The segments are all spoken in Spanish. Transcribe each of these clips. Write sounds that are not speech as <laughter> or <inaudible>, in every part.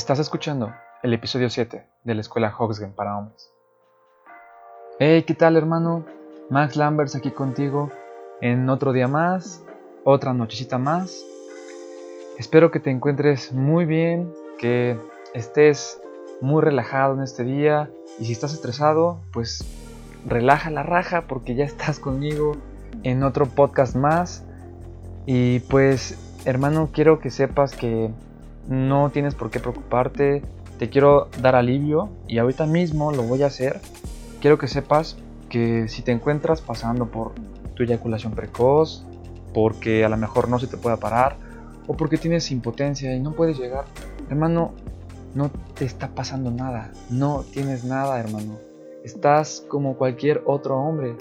Estás escuchando el episodio 7 de la escuela Hoxgen para hombres. Hey, ¿qué tal hermano? Max Lambers aquí contigo en otro día más, otra nochecita más. Espero que te encuentres muy bien, que estés muy relajado en este día y si estás estresado, pues relaja la raja porque ya estás conmigo en otro podcast más. Y pues hermano, quiero que sepas que no tienes por qué preocuparte, te quiero dar alivio y ahorita mismo lo voy a hacer. Quiero que sepas que si te encuentras pasando por tu eyaculación precoz, porque a lo mejor no se te pueda parar, o porque tienes impotencia y no puedes llegar, hermano, no te está pasando nada, no tienes nada, hermano. Estás como cualquier otro hombre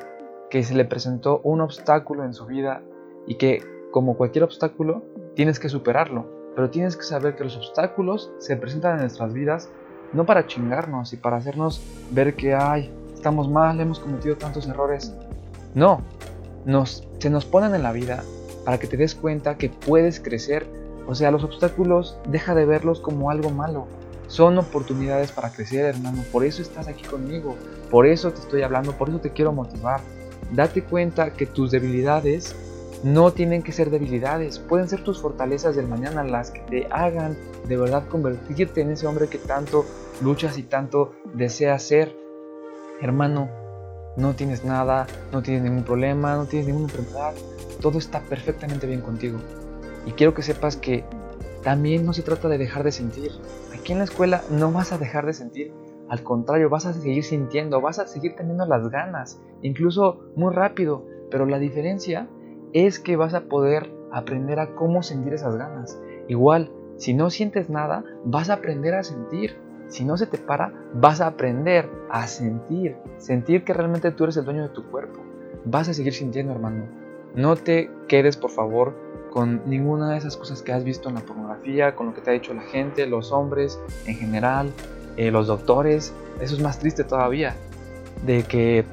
que se le presentó un obstáculo en su vida y que, como cualquier obstáculo, tienes que superarlo. Pero tienes que saber que los obstáculos se presentan en nuestras vidas no para chingarnos y para hacernos ver que, ay, estamos mal, hemos cometido tantos errores. No, nos, se nos ponen en la vida para que te des cuenta que puedes crecer. O sea, los obstáculos deja de verlos como algo malo. Son oportunidades para crecer, hermano. Por eso estás aquí conmigo. Por eso te estoy hablando. Por eso te quiero motivar. Date cuenta que tus debilidades no tienen que ser debilidades, pueden ser tus fortalezas del mañana las que te hagan de verdad convertirte en ese hombre que tanto luchas y tanto deseas ser. Hermano, no tienes nada, no tienes ningún problema, no tienes ninguna enfermedad, todo está perfectamente bien contigo. Y quiero que sepas que también no se trata de dejar de sentir. Aquí en la escuela no vas a dejar de sentir, al contrario, vas a seguir sintiendo, vas a seguir teniendo las ganas, incluso muy rápido, pero la diferencia es que vas a poder aprender a cómo sentir esas ganas. Igual, si no sientes nada, vas a aprender a sentir. Si no se te para, vas a aprender a sentir. Sentir que realmente tú eres el dueño de tu cuerpo. Vas a seguir sintiendo, hermano. No te quedes, por favor, con ninguna de esas cosas que has visto en la pornografía, con lo que te ha dicho la gente, los hombres en general, eh, los doctores. Eso es más triste todavía. De que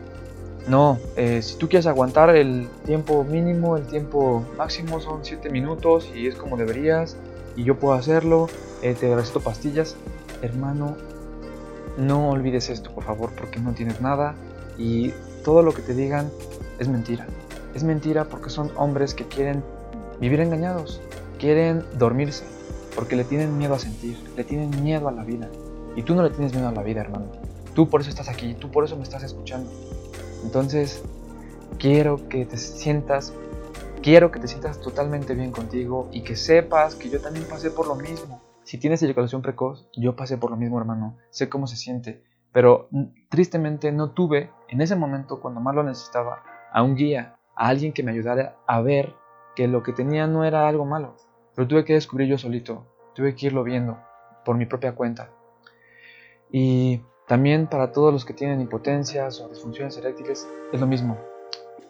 no, eh, si tú quieres aguantar el tiempo mínimo, el tiempo máximo son 7 minutos y es como deberías y yo puedo hacerlo, eh, te recito pastillas. Hermano, no olvides esto, por favor, porque no tienes nada y todo lo que te digan es mentira. Es mentira porque son hombres que quieren vivir engañados, quieren dormirse, porque le tienen miedo a sentir, le tienen miedo a la vida. Y tú no le tienes miedo a la vida, hermano. Tú por eso estás aquí, tú por eso me estás escuchando. Entonces, quiero que te sientas, quiero que te sientas totalmente bien contigo y que sepas que yo también pasé por lo mismo. Si tienes eyaculación precoz, yo pasé por lo mismo, hermano. Sé cómo se siente, pero tristemente no tuve en ese momento cuando más lo necesitaba a un guía, a alguien que me ayudara a ver que lo que tenía no era algo malo. Pero tuve que descubrir yo solito, tuve que irlo viendo por mi propia cuenta. Y también para todos los que tienen impotencias o disfunciones eréctiles es lo mismo.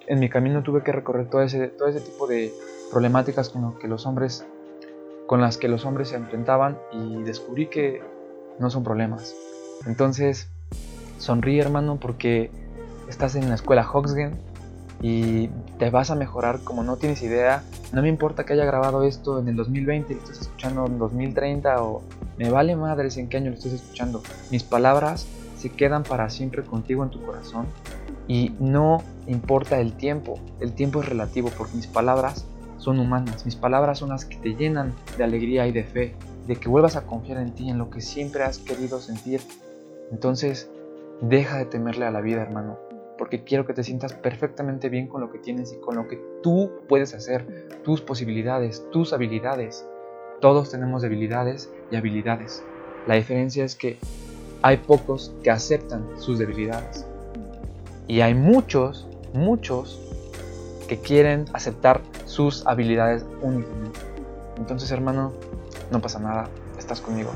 En mi camino tuve que recorrer todo ese, todo ese tipo de problemáticas con, que los hombres, con las que los hombres se enfrentaban y descubrí que no son problemas. Entonces, sonríe hermano porque estás en la escuela Hoxgen y te vas a mejorar como no tienes idea. No me importa que haya grabado esto en el 2020 y estés escuchando en 2030 o me vale madres en qué año lo estés escuchando. Mis palabras se quedan para siempre contigo en tu corazón y no importa el tiempo. El tiempo es relativo porque mis palabras son humanas. Mis palabras son las que te llenan de alegría y de fe, de que vuelvas a confiar en ti, en lo que siempre has querido sentir. Entonces, deja de temerle a la vida, hermano, porque quiero que te sientas perfectamente bien con lo que tienes y con lo que tú puedes hacer, tus posibilidades, tus habilidades. Todos tenemos debilidades y habilidades. La diferencia es que hay pocos que aceptan sus debilidades. Y hay muchos, muchos que quieren aceptar sus habilidades únicamente. Entonces, hermano, no pasa nada, estás conmigo.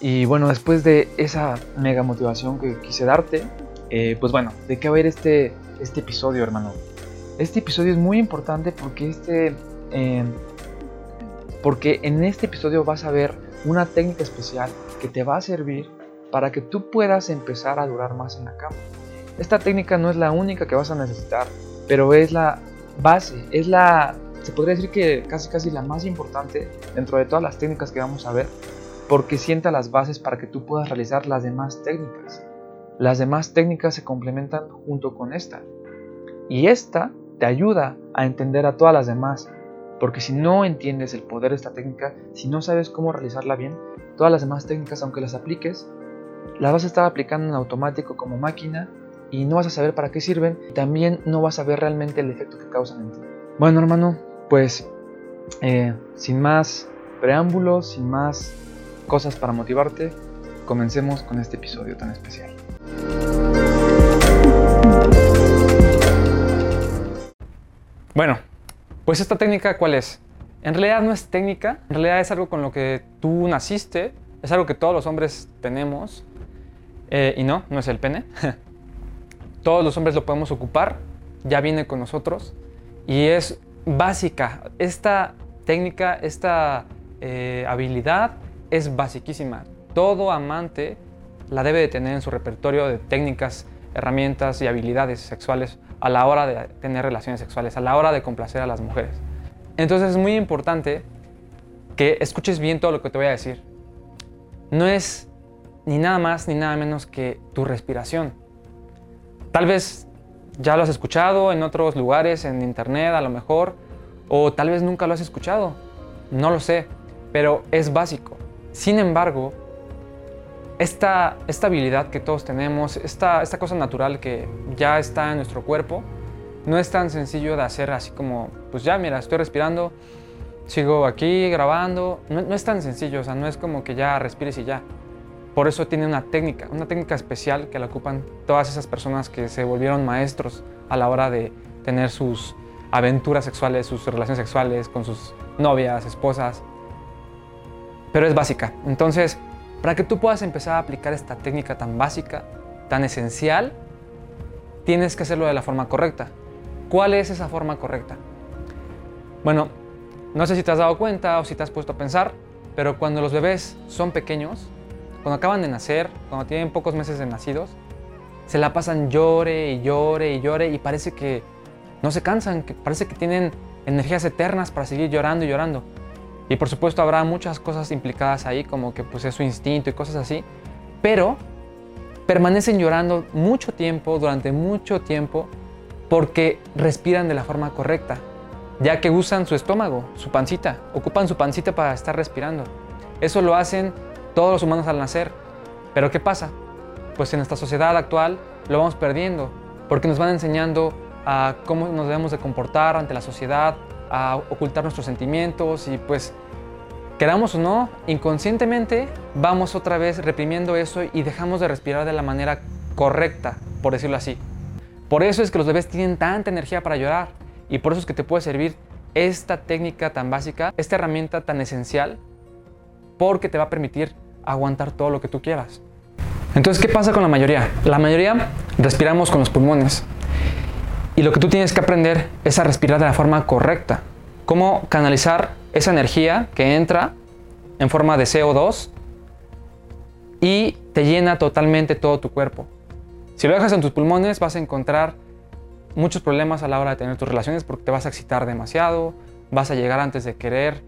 Y bueno, después de esa mega motivación que quise darte, eh, pues bueno, ¿de qué va a ir este, este episodio, hermano? Este episodio es muy importante porque este eh, porque en este episodio vas a ver una técnica especial que te va a servir para que tú puedas empezar a durar más en la cama. Esta técnica no es la única que vas a necesitar, pero es la base, es la, se podría decir que casi casi la más importante dentro de todas las técnicas que vamos a ver, porque sienta las bases para que tú puedas realizar las demás técnicas. Las demás técnicas se complementan junto con esta. Y esta te ayuda a entender a todas las demás, porque si no entiendes el poder de esta técnica, si no sabes cómo realizarla bien, todas las demás técnicas, aunque las apliques, las vas a estar aplicando en automático como máquina y no vas a saber para qué sirven, también no vas a ver realmente el efecto que causan en ti. Bueno, hermano, pues eh, sin más preámbulos, sin más cosas para motivarte, comencemos con este episodio tan especial. Bueno, pues esta técnica, ¿cuál es? En realidad no es técnica, en realidad es algo con lo que tú naciste, es algo que todos los hombres tenemos, eh, y no, no es el pene. <laughs> todos los hombres lo podemos ocupar, ya viene con nosotros, y es básica. Esta técnica, esta eh, habilidad es basiquísima. Todo amante la debe de tener en su repertorio de técnicas, herramientas y habilidades sexuales a la hora de tener relaciones sexuales, a la hora de complacer a las mujeres. Entonces es muy importante que escuches bien todo lo que te voy a decir. No es ni nada más ni nada menos que tu respiración. Tal vez ya lo has escuchado en otros lugares, en internet a lo mejor, o tal vez nunca lo has escuchado. No lo sé, pero es básico. Sin embargo, esta, esta habilidad que todos tenemos, esta, esta cosa natural que ya está en nuestro cuerpo, no es tan sencillo de hacer así como, pues ya, mira, estoy respirando, sigo aquí grabando. No, no, es tan sencillo, o sea, no es como que ya respires y ya. Por eso tiene una técnica, una técnica especial que la ocupan todas esas personas que se volvieron maestros a la hora de tener sus aventuras sexuales, sus relaciones sexuales con sus novias, esposas. Pero es básica. Entonces, para que tú puedas empezar a aplicar esta técnica tan básica, tan esencial, tienes que hacerlo de la forma correcta. ¿Cuál es esa forma correcta? Bueno, no sé si te has dado cuenta o si te has puesto a pensar, pero cuando los bebés son pequeños, cuando acaban de nacer, cuando tienen pocos meses de nacidos, se la pasan llore y llore y llore y parece que no se cansan, que parece que tienen energías eternas para seguir llorando y llorando. Y por supuesto habrá muchas cosas implicadas ahí, como que pues es su instinto y cosas así, pero permanecen llorando mucho tiempo, durante mucho tiempo, porque respiran de la forma correcta, ya que usan su estómago, su pancita, ocupan su pancita para estar respirando. Eso lo hacen todos los humanos al nacer. Pero ¿qué pasa? Pues en esta sociedad actual lo vamos perdiendo, porque nos van enseñando a cómo nos debemos de comportar ante la sociedad, a ocultar nuestros sentimientos y pues queramos o no, inconscientemente vamos otra vez reprimiendo eso y dejamos de respirar de la manera correcta, por decirlo así. Por eso es que los bebés tienen tanta energía para llorar y por eso es que te puede servir esta técnica tan básica, esta herramienta tan esencial, porque te va a permitir aguantar todo lo que tú quieras. Entonces, ¿qué pasa con la mayoría? La mayoría respiramos con los pulmones. Y lo que tú tienes que aprender es a respirar de la forma correcta. Cómo canalizar esa energía que entra en forma de CO2 y te llena totalmente todo tu cuerpo. Si lo dejas en tus pulmones vas a encontrar muchos problemas a la hora de tener tus relaciones porque te vas a excitar demasiado, vas a llegar antes de querer,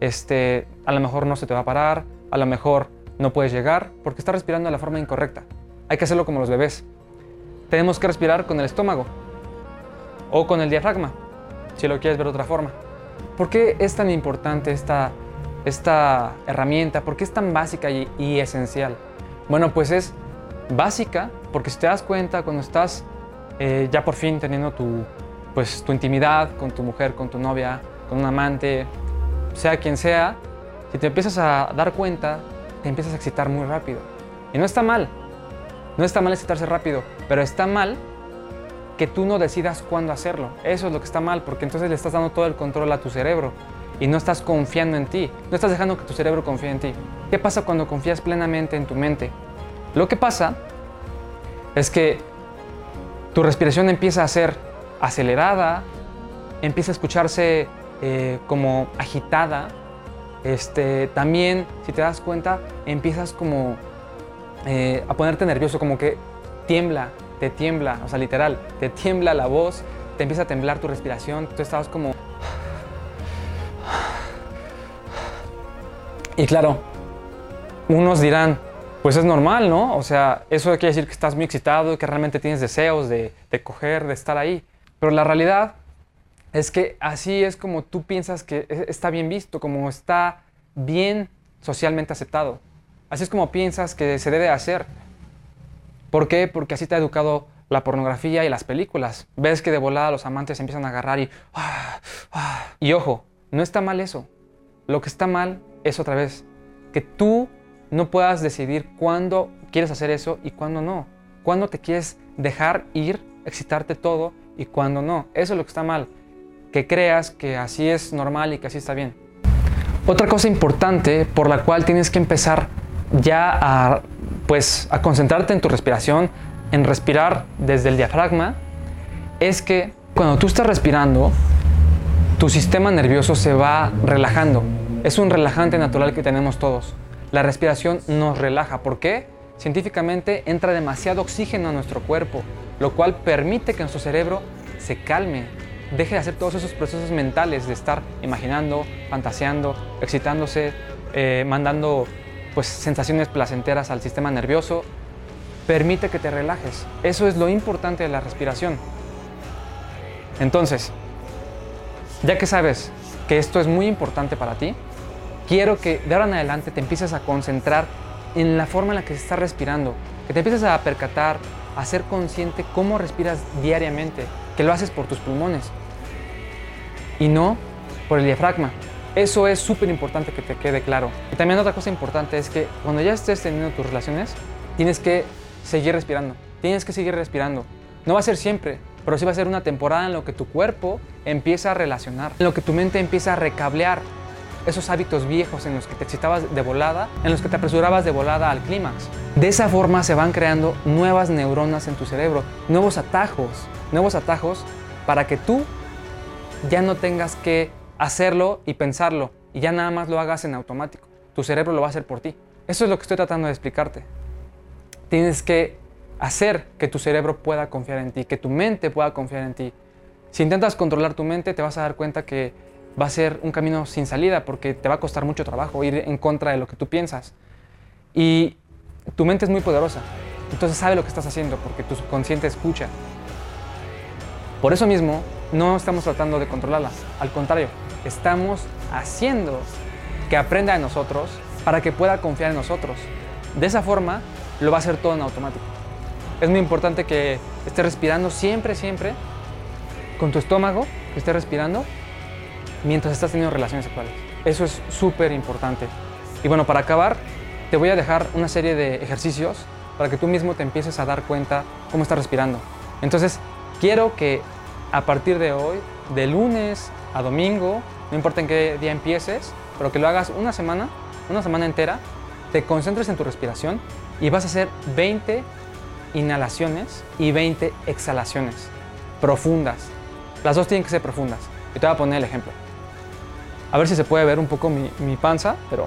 este, a lo mejor no se te va a parar, a lo mejor no puedes llegar porque estás respirando de la forma incorrecta. Hay que hacerlo como los bebés. Tenemos que respirar con el estómago o con el diafragma, si lo quieres ver de otra forma. ¿Por qué es tan importante esta, esta herramienta? ¿Por qué es tan básica y, esencial? Bueno, pues es básica porque si te das cuenta cuando estás eh, ya por fin teniendo tu, pues, tu intimidad con tu mujer, con tu novia, con un amante, sea quien sea, si te empiezas a dar cuenta, te empiezas a excitar muy rápido. Y no está mal, no está mal excitarse rápido, pero está mal que tú no decidas cuándo hacerlo. Eso es lo que está mal, porque entonces le estás dando todo el control a tu cerebro y no estás confiando en ti, no estás dejando que tu cerebro confíe en ti. ¿Qué pasa cuando confías plenamente en tu mente? Lo que pasa es que tu respiración empieza a ser acelerada, empieza a escucharse eh, como agitada. Este, también, si te das cuenta, empiezas como eh, a ponerte nervioso, como que tiembla, te tiembla, o sea, literal, te tiembla la voz, te empieza a temblar tu respiración, tú estabas como... Y claro, unos dirán, pues es normal, ¿no? O sea, eso quiere decir que estás muy excitado, que realmente tienes deseos de, de coger, de estar ahí. Pero la realidad es que así es como tú piensas que e, está bien visto, como está bien socialmente aceptado. Así es como piensas que se debe hacer. ¿Por qué? Porque así te ha educado la pornografía y las películas. Ves que de volada los amantes empiezan a agarrar y... Ah, ah. Y ojo, no está mal eso. Lo que está mal es otra vez que tú no puedas decidir cuándo quieres hacer eso y cuándo no. Cuándo te quieres dejar ir, excitarte todo y cuándo no. Eso es lo que está mal. Que creas que así es normal y que así está bien. Otra cosa importante por la cual tienes que empezar ya a, pues, a concentrarte en tu respiración, en respirar desde el diafragma, es que cuando tú estás respirando, tu sistema nervioso se va relajando. Es un relajante natural que tenemos todos. La respiración nos relaja. ¿Por qué? Científicamente entra demasiado oxígeno a nuestro cuerpo, lo cual permite que nuestro cerebro se calme, deje de hacer todos esos procesos mentales de estar imaginando, fantaseando, excitándose, eh, mandando pues, sensaciones placenteras al sistema nervioso. Permite que te relajes. Eso es lo importante de la respiración. Entonces, ya que sabes que esto es muy importante para ti, quiero que de ahora en adelante te empieces a concentrar en la forma en la que se está respirando, que te empieces a percatar, a ser consciente cómo respiras diariamente, que lo haces por tus pulmones y no por el diafragma. Eso es súper importante que te quede claro. Y también otra cosa importante es que cuando ya estés teniendo tus relaciones, tienes que seguir respirando. Tienes que seguir respirando. No va a ser siempre, pero sí va a ser una temporada en lo que tu cuerpo empieza a relacionar, en lo que tu mente empieza a recablear esos hábitos viejos en los que te excitabas de volada, en los que te apresurabas de volada al clímax. De esa forma se van creando nuevas neuronas en tu cerebro, nuevos atajos, nuevos atajos para que tú ya no tengas que hacerlo y pensarlo y ya nada más lo hagas en automático. Tu cerebro lo va a hacer por ti. Eso es lo que estoy tratando de explicarte. Tienes que hacer que tu cerebro pueda confiar en ti, que tu mente pueda confiar en ti. Si intentas controlar tu mente, te vas a dar cuenta que va a ser un camino sin salida porque te va a costar mucho trabajo ir en contra de lo que tú piensas. Y tu mente es muy poderosa, entonces sabe lo que estás haciendo porque tu subconsciente escucha. Por eso mismo, no estamos tratando de controlarla, al contrario, estamos haciendo que aprenda de nosotros para que pueda confiar en nosotros. De esa forma, lo va a hacer todo en automático. Es muy importante que estés respirando siempre, siempre con tu estómago, que estés respirando mientras estás teniendo relaciones sexuales. Eso es súper importante. Y bueno, para acabar, te voy a dejar una serie de ejercicios para que tú mismo te empieces a dar cuenta cómo estás respirando. Entonces, quiero que a partir de hoy, de lunes a domingo, no importa en qué día empieces, pero que lo hagas una semana, una semana entera, te concentres en tu respiración y vas a hacer 20 inhalaciones y 20 exhalaciones profundas. Las dos tienen que ser profundas. Y te voy a poner el ejemplo. A ver si se puede ver un poco mi, panza, pero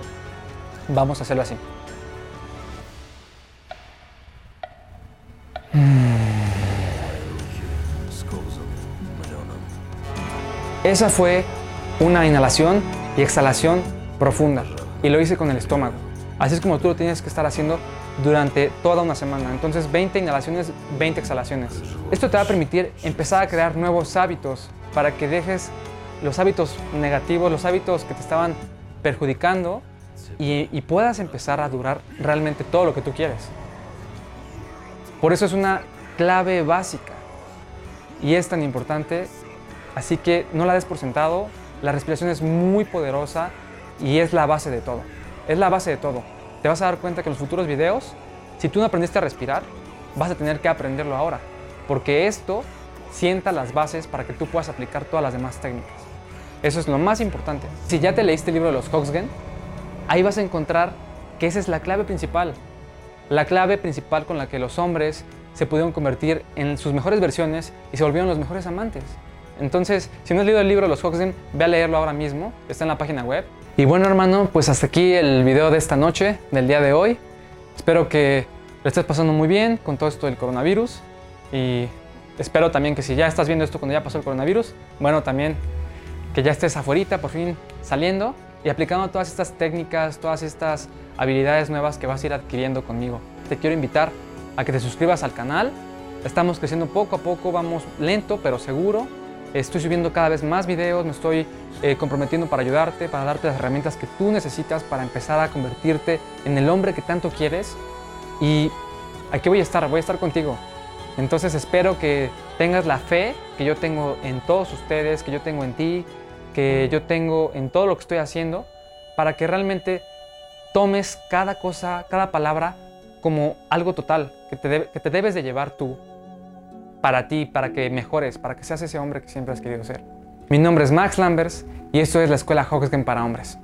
vamos a hacerlo así. Esa fue una inhalación y exhalación profunda y lo hice con el estómago. Así es como tú lo tienes que estar haciendo durante toda una semana. Entonces 20 inhalaciones, 20 exhalaciones. Esto te va a permitir empezar a crear nuevos hábitos para que dejes los hábitos negativos, los hábitos que te estaban perjudicando y, puedas empezar a durar realmente todo lo que tú quieres. Por eso es una clave básica y es tan importante, así que no la des por sentado, la respiración es muy poderosa y es la base de todo, es la base de todo. Te vas a dar cuenta que en los futuros videos, si tú no aprendiste a respirar, vas a tener que aprenderlo ahora, porque esto sienta las bases para que tú puedas aplicar todas las demás técnicas. Eso es lo más importante. Si ya te leíste el libro de los Hoxgen, ahí vas a encontrar que esa es la clave principal. La clave principal con la que los hombres se pudieron convertir en sus mejores versiones y se volvieron los mejores amantes. Entonces, si no has leído el libro los Hoxgen, ve a leerlo ahora mismo, está en la página web. Y bueno, hermano, pues hasta aquí el video de esta noche, del día de hoy. Espero que lo estés pasando muy bien con todo esto del coronavirus y espero también que si ya estás viendo esto cuando ya pasó el coronavirus, bueno, también que ya estés afuera, por fin saliendo y aplicando todas estas técnicas, todas estas habilidades nuevas que vas a ir adquiriendo conmigo. Te quiero invitar a que te suscribas al canal. Estamos creciendo poco a poco, vamos lento pero seguro. Estoy subiendo cada vez más videos, me estoy eh, comprometiendo para ayudarte, para darte las herramientas que tú necesitas para empezar a convertirte en el hombre que tanto quieres. Y aquí voy a estar, voy a estar contigo. Entonces espero que tengas la fe que yo tengo en todos ustedes, que yo tengo en ti, que yo tengo en todo lo que estoy haciendo, para que realmente tomes cada cosa, cada palabra como algo total, que te, que te debes de llevar tú para ti, para que mejores, para que seas ese hombre que siempre has querido ser. Mi nombre es Max Lambers y esto es la Escuela Hoxgen para Hombres.